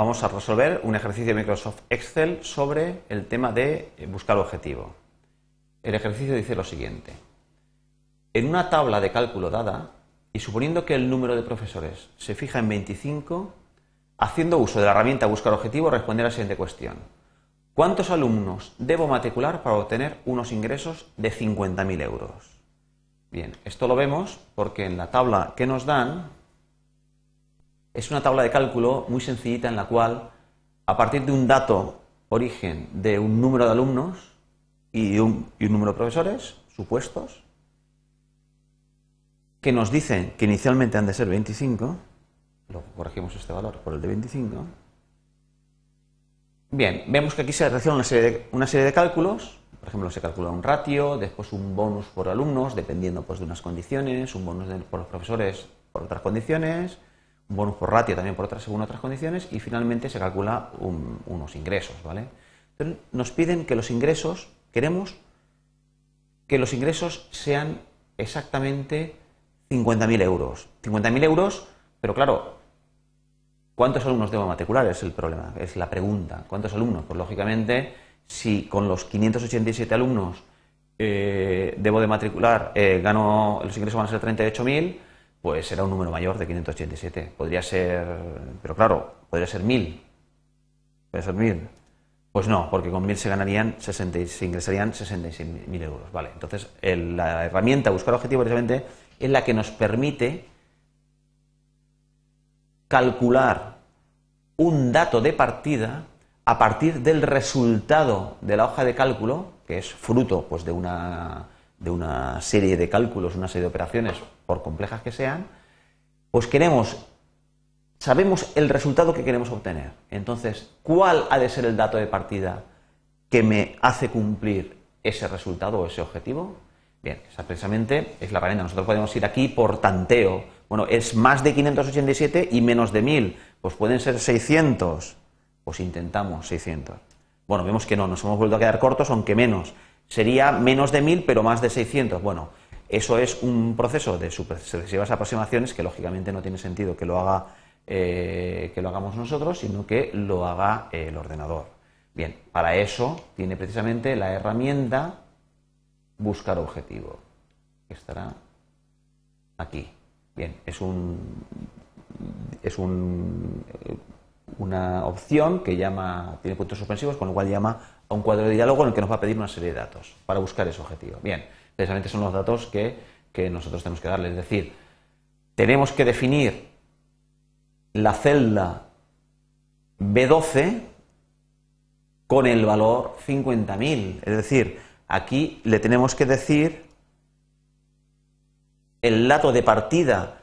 vamos a resolver un ejercicio de Microsoft Excel sobre el tema de eh, buscar objetivo. El ejercicio dice lo siguiente. En una tabla de cálculo dada, y suponiendo que el número de profesores se fija en 25, haciendo uso de la herramienta buscar objetivo, responder a la siguiente cuestión. ¿Cuántos alumnos debo matricular para obtener unos ingresos de 50.000 euros? Bien, esto lo vemos porque en la tabla que nos dan es una tabla de cálculo muy sencillita en la cual, a partir de un dato origen de un número de alumnos y un, número de profesores supuestos, que nos dicen que inicialmente han de ser 25, luego corregimos este valor por el de 25, bien, vemos que aquí se realiza una serie de, cálculos, por ejemplo, se calcula un ratio, después un bonus por alumnos, dependiendo pues, de unas condiciones, un bonus por los profesores por otras condiciones, bonus por ratio también por otras, según otras condiciones, y finalmente se calcula unos ingresos, ¿vale? Nos piden que los ingresos, queremos que los ingresos sean exactamente 50.000 euros. 50.000 euros, pero claro, ¿cuántos alumnos debo matricular? Es el problema, es la pregunta. ¿Cuántos alumnos? Pues lógicamente, si con los 587 alumnos eh, debo de matricular, eh, gano, los ingresos van a ser 38.000, pues será un número mayor de 587. Podría ser, pero claro, podría ser 1000. Podría ser 1000. Pues no, porque con 1000 se ganarían 60, se ingresarían 66.000 euros. Vale, entonces la herramienta buscar objetivo precisamente es la que nos permite calcular un dato de partida a partir del resultado de la hoja de cálculo, que es fruto pues, de una de una serie de cálculos, una serie de operaciones, por complejas que sean, pues queremos, sabemos el resultado que queremos obtener. Entonces, ¿cuál ha de ser el dato de partida que me hace cumplir ese resultado o ese objetivo? Bien, esa precisamente es la variante. Nosotros podemos ir aquí por tanteo. Bueno, es más de 587 y menos de 1000. Pues pueden ser 600. Pues intentamos 600. Bueno, vemos que no, nos hemos vuelto a quedar cortos, aunque menos sería menos de 1000 pero más de 600. Bueno, eso es un proceso de sucesivas aproximaciones que lógicamente no tiene sentido que lo haga eh, que lo hagamos nosotros, sino que lo haga el ordenador. Bien, para eso tiene precisamente la herramienta buscar objetivo, que estará aquí. Bien, es un es un, una opción que llama tiene puntos suspensivos, con lo cual llama a un cuadro de diálogo en el que nos va a pedir una serie de datos para buscar ese objetivo. Bien, precisamente son los datos que, nosotros tenemos que darle. Es decir, tenemos que definir la celda B12 con el valor 50.000. Es decir, aquí le tenemos que decir el dato de partida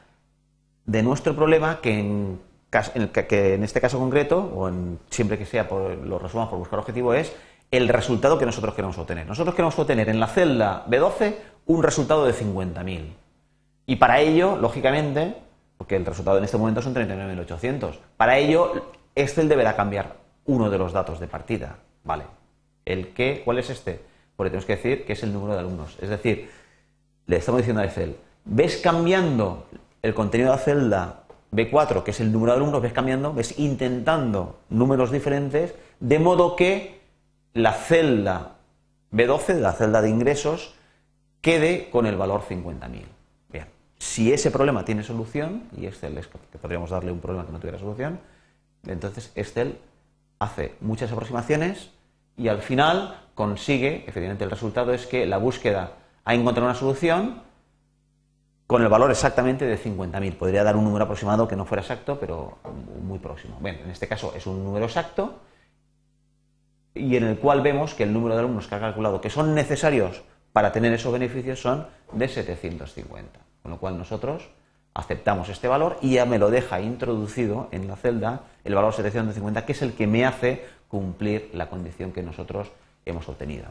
de nuestro problema que en, que en este caso concreto, o en, siempre que sea por, lo resuelvan por buscar objetivo, es el resultado que nosotros queremos obtener. Nosotros queremos obtener en la celda B12 un resultado de 50.000. Y para ello, lógicamente, porque el resultado en este momento son 39.800, para ello Excel deberá cambiar uno de los datos de partida. ¿Vale? ¿El qué? ¿Cuál es este? Porque tenemos que decir que es el número de alumnos. Es decir, le estamos diciendo a Excel, ves cambiando el contenido de la celda B4, que es el número de alumnos, ves cambiando, ves intentando números diferentes, de modo que la celda B12, la celda de ingresos, quede con el valor 50.000. Bien, si ese problema tiene solución, y Excel es que podríamos darle un problema que no tuviera solución, entonces Excel hace muchas aproximaciones y al final consigue, efectivamente el resultado es que la búsqueda ha encontrado una solución con el valor exactamente de 50.000. Podría dar un número aproximado que no fuera exacto, pero muy próximo. Bien, en este caso es un número exacto y en el cual vemos que el número de alumnos que ha calculado que son necesarios para tener esos beneficios son de 750. Con lo cual nosotros aceptamos este valor y ya me lo deja introducido en la celda el valor 750, que es el que me hace cumplir la condición que nosotros hemos obtenido.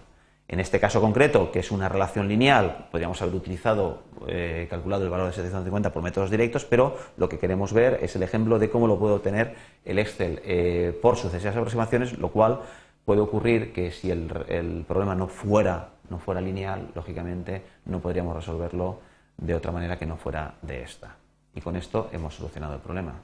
En este caso concreto, que es una relación lineal, podríamos haber utilizado, eh, calculado el valor de 750 por métodos directos, pero lo que queremos ver es el ejemplo de cómo lo puede obtener el Excel eh, por sucesivas aproximaciones, lo cual puede ocurrir que si el, problema no fuera, no fuera lineal, lógicamente no podríamos resolverlo de otra manera que no fuera de esta. Y con esto hemos solucionado el problema.